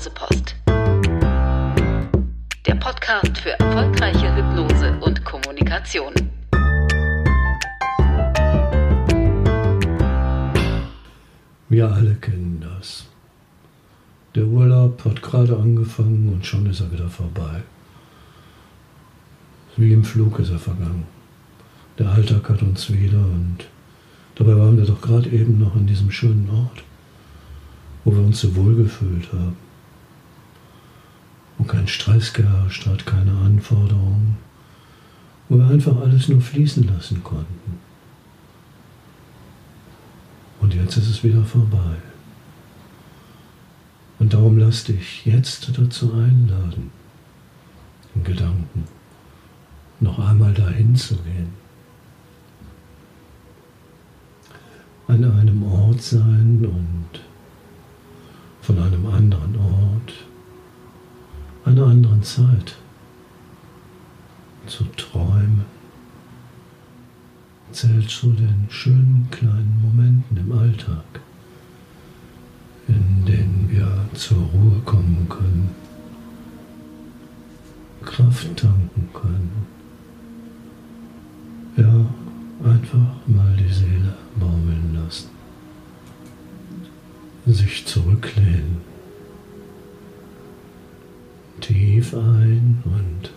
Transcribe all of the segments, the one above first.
Hypnosepost. Der Podcast für erfolgreiche Hypnose und Kommunikation. Wir alle kennen das. Der Urlaub hat gerade angefangen und schon ist er wieder vorbei. Wie im Flug ist er vergangen. Der Alltag hat uns wieder und dabei waren wir doch gerade eben noch an diesem schönen Ort, wo wir uns so wohl gefühlt haben. Wo kein Stress geherrscht hat, keine Anforderungen, wo wir einfach alles nur fließen lassen konnten. Und jetzt ist es wieder vorbei. Und darum lass dich jetzt dazu einladen, in Gedanken noch einmal dahin zu gehen. An einem Ort sein und von einem anderen Ort, einer anderen Zeit zu träumen, zählt zu den schönen kleinen Momenten im Alltag, in denen wir zur Ruhe kommen können, Kraft tanken können. Ja, einfach mal die Seele baumeln lassen. Sich zurücklehnen. Tief ein und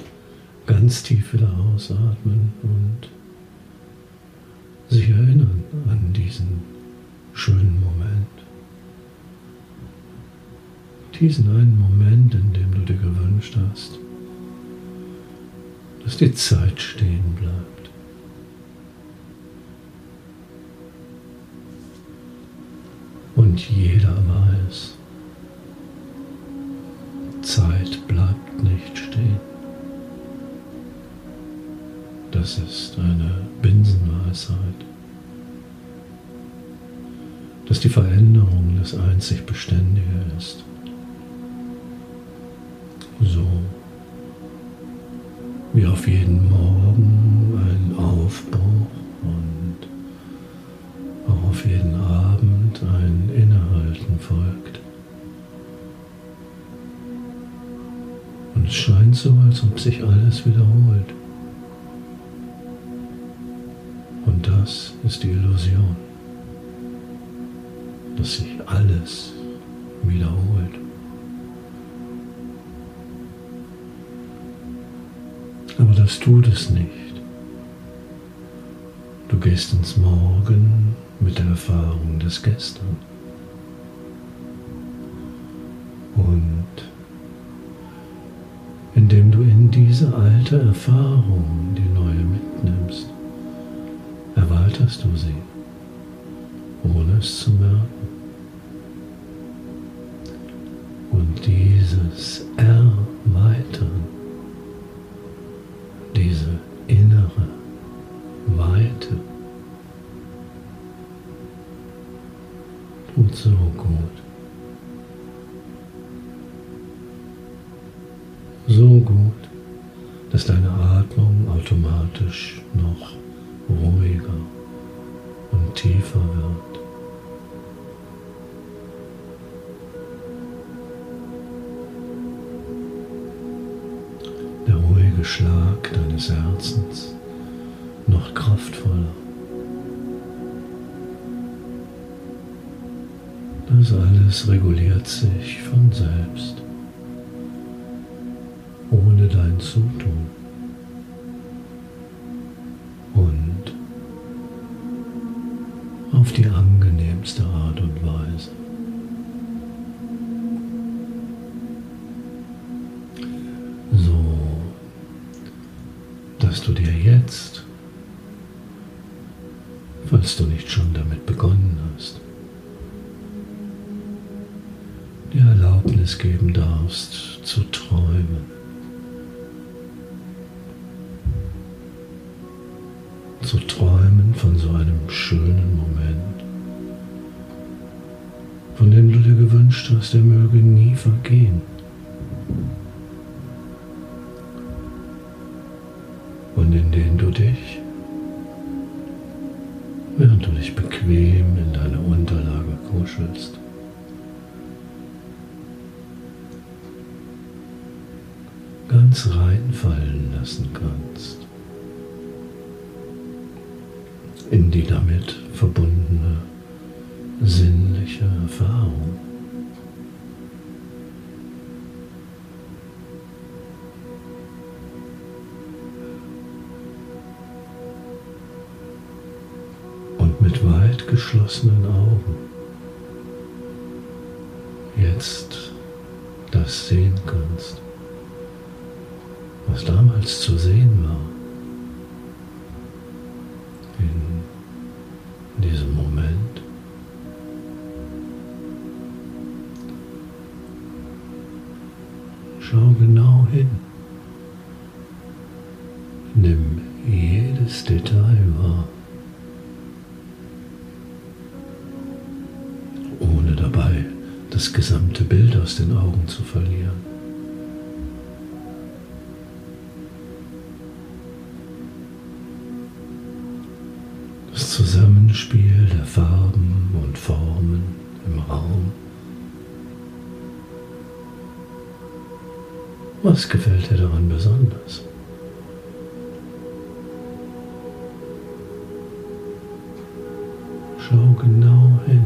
ganz tief wieder ausatmen und sich erinnern an diesen schönen Moment. Diesen einen Moment, in dem du dir gewünscht hast, dass die Zeit stehen bleibt. Und jeder weiß, Zeit bleibt nicht stehen. Das ist eine Binsenweisheit, dass die Veränderung das einzig Beständige ist. So wie auf jeden Und es scheint so, als ob sich alles wiederholt. Und das ist die Illusion, dass sich alles wiederholt. Aber das tut es nicht. Du gehst ins Morgen mit der Erfahrung des Gestern. Alte Erfahrung die neue mitnimmst, erweiterst du sie, ohne es zu merken. Und dieses Erweitern wird. Der ruhige Schlag deines Herzens noch kraftvoller. Das alles reguliert sich von selbst, ohne dein Zutun. Auf die angenehmste Art und Weise. So, dass du dir jetzt, falls du nicht schon damit begonnen hast, die Erlaubnis geben darfst zu träumen. Zu träumen von so einem schönen Moment, von dem du dir gewünscht hast, er möge nie vergehen. Und in den du dich, während du dich bequem in deine Unterlage kuschelst, ganz reinfallen lassen kannst in die damit verbundene sinnliche Erfahrung. Und mit weit geschlossenen Augen jetzt das sehen kannst, was damals zu sehen war. Schau genau hin. Nimm jedes Detail wahr. Ohne dabei das gesamte Bild aus den Augen zu verlieren. Das Zusammenspiel der Farben und Formen im Raum. Was gefällt dir daran besonders? Schau genau hin.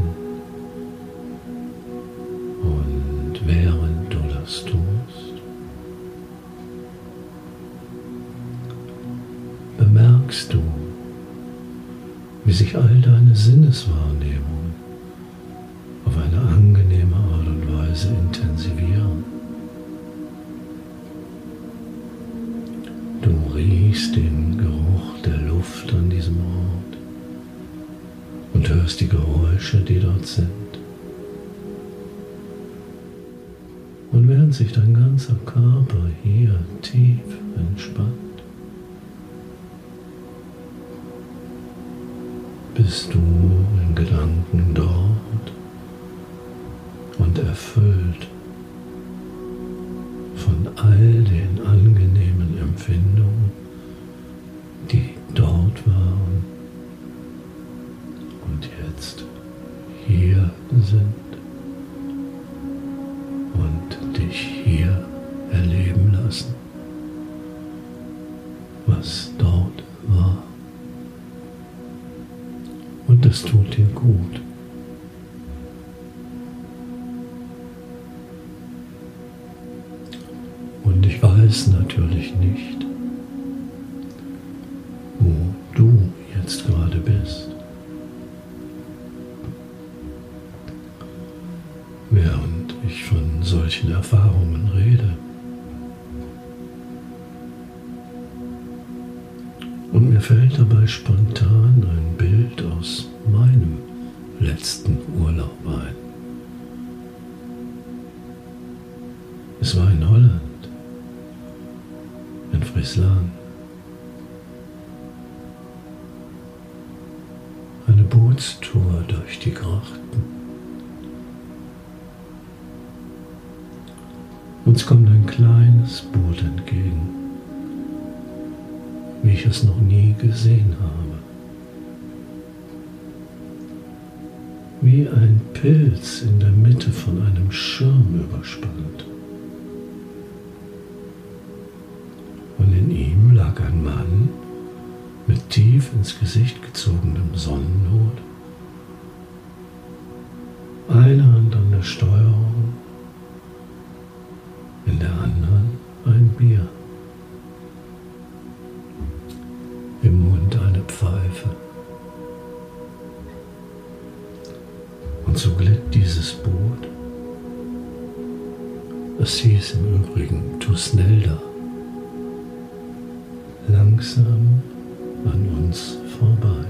Und während du das tust, bemerkst du, wie sich all deine Sinneswahrnehmungen auf eine angenehme Art und Weise intensivieren. Riechst den Geruch der Luft an diesem Ort und hörst die Geräusche, die dort sind. Und während sich dein ganzer Körper hier tief entspannt, bist du in Gedanken dort und erfüllt von all den angenehmen Empfindungen, jetzt hier sind und dich hier erleben lassen, was dort war. Und das tut dir gut. Und ich weiß natürlich nicht, Friesland. Eine Bootstour durch die Grachten. Uns kommt ein kleines Boot entgegen, wie ich es noch nie gesehen habe. Wie ein Pilz in der Mitte von einem Schirm überspannt. Lag ein Mann mit tief ins Gesicht gezogenem Sonnenhut, eine Hand an der Steuerung, in der anderen ein Bier. Im Mund eine Pfeife. Und so glitt dieses Boot. Es hieß im Übrigen Tusnelda. Langsam an uns vorbei.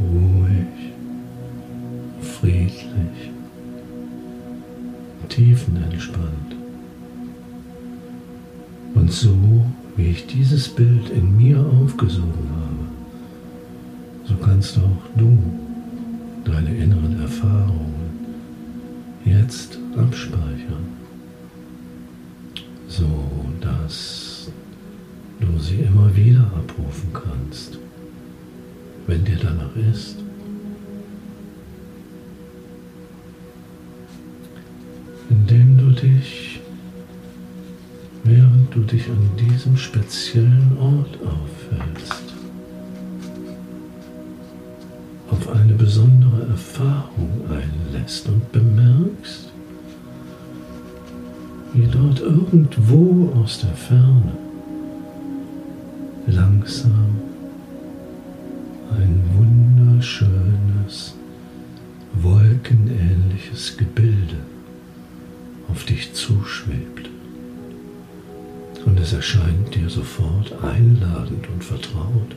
Ruhig, friedlich, tiefenentspannt. Und so, wie ich dieses Bild in mir aufgesogen habe, so kannst auch du deine inneren Erfahrungen jetzt abspeichern, so dass du sie immer wieder abrufen kannst, wenn dir danach ist. Indem du dich du dich an diesem speziellen Ort aufhältst, auf eine besondere Erfahrung einlässt und bemerkst, wie dort irgendwo aus der Ferne langsam ein wunderschönes, wolkenähnliches Gebilde auf dich zuschwebt. Und es erscheint dir sofort einladend und vertraut.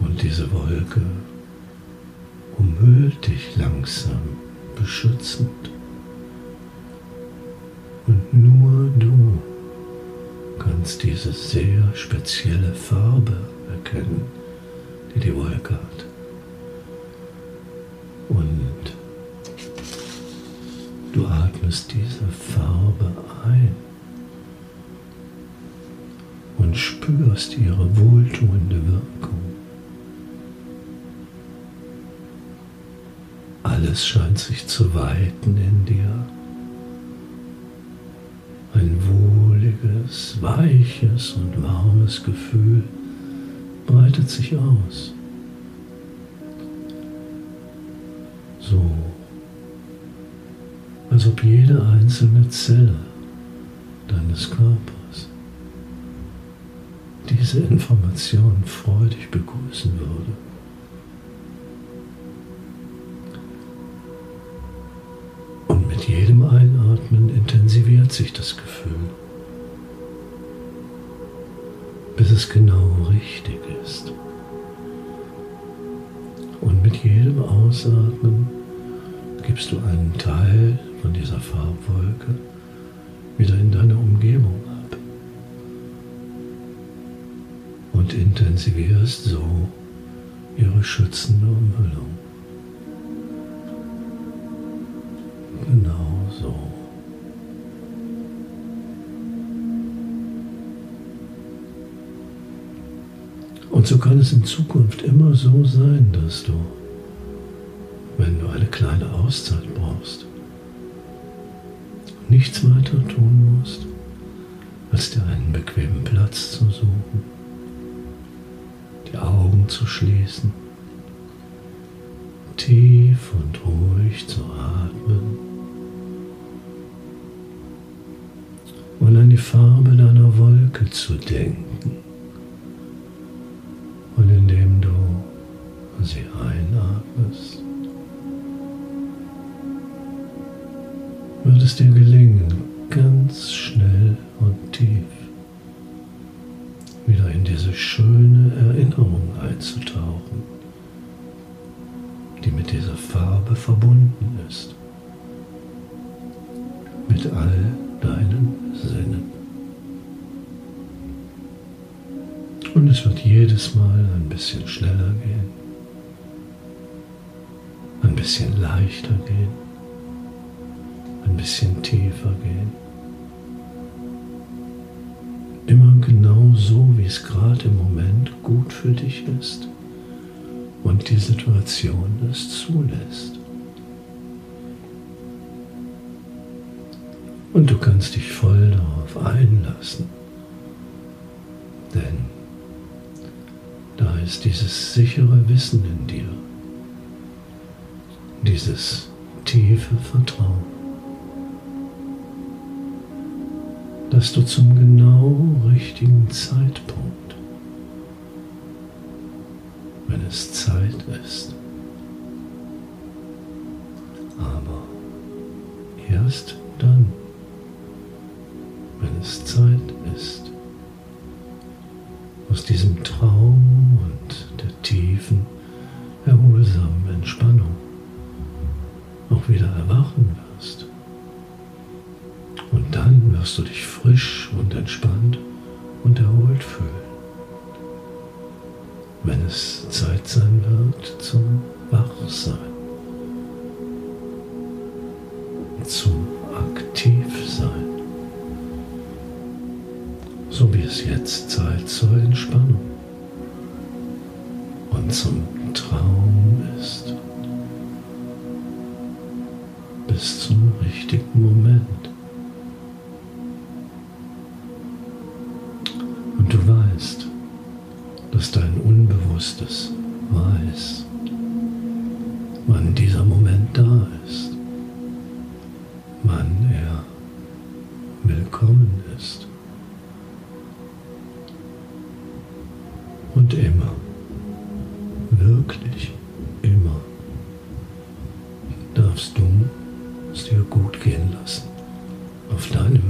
Und diese Wolke umhüllt dich langsam, beschützend. Kannst diese sehr spezielle Farbe erkennen, die die Wolke hat. Und du atmest diese Farbe ein und spürst ihre wohltuende Wirkung. Alles scheint sich zu weiten in dir. Weiches und warmes Gefühl breitet sich aus. So, als ob jede einzelne Zelle deines Körpers diese Information freudig begrüßen würde. Und mit jedem Einatmen intensiviert sich das Gefühl, es genau richtig ist. Und mit jedem Ausatmen gibst du einen Teil von dieser Farbwolke wieder in deine Umgebung ab und intensivierst so ihre schützende Umhüllung. Genau so. Und so kann es in Zukunft immer so sein, dass du, wenn du eine kleine Auszeit brauchst, nichts weiter tun musst, als dir einen bequemen Platz zu suchen, die Augen zu schließen, tief und ruhig zu atmen und an die Farbe deiner Wolke zu denken. Es dir gelingen, ganz schnell und tief wieder in diese schöne Erinnerung einzutauchen, die mit dieser Farbe verbunden ist, mit all deinen Sinnen. Und es wird jedes Mal ein bisschen schneller gehen, ein bisschen leichter gehen, ein bisschen tiefer gehen. Immer genau so, wie es gerade im Moment gut für dich ist und die Situation es zulässt. Und du kannst dich voll darauf einlassen, denn da ist dieses sichere Wissen in dir, dieses tiefe Vertrauen, dass du zum genau richtigen Zeitpunkt, wenn es Zeit ist, aber erst dann, wenn es Zeit ist, aus diesem Traum und der tiefen, erholsamen Entspannung auch wieder erwachen wirst. Wirst du dich frisch und entspannt und erholt fühlen, wenn es Zeit sein wird zum Wachsein, zum Aktivsein so wie es jetzt Zeit zur Entspannung und zum Traum ist. bis zum richtigen Moment. Und immer, wirklich immer, darfst du es dir gut gehen lassen auf deinem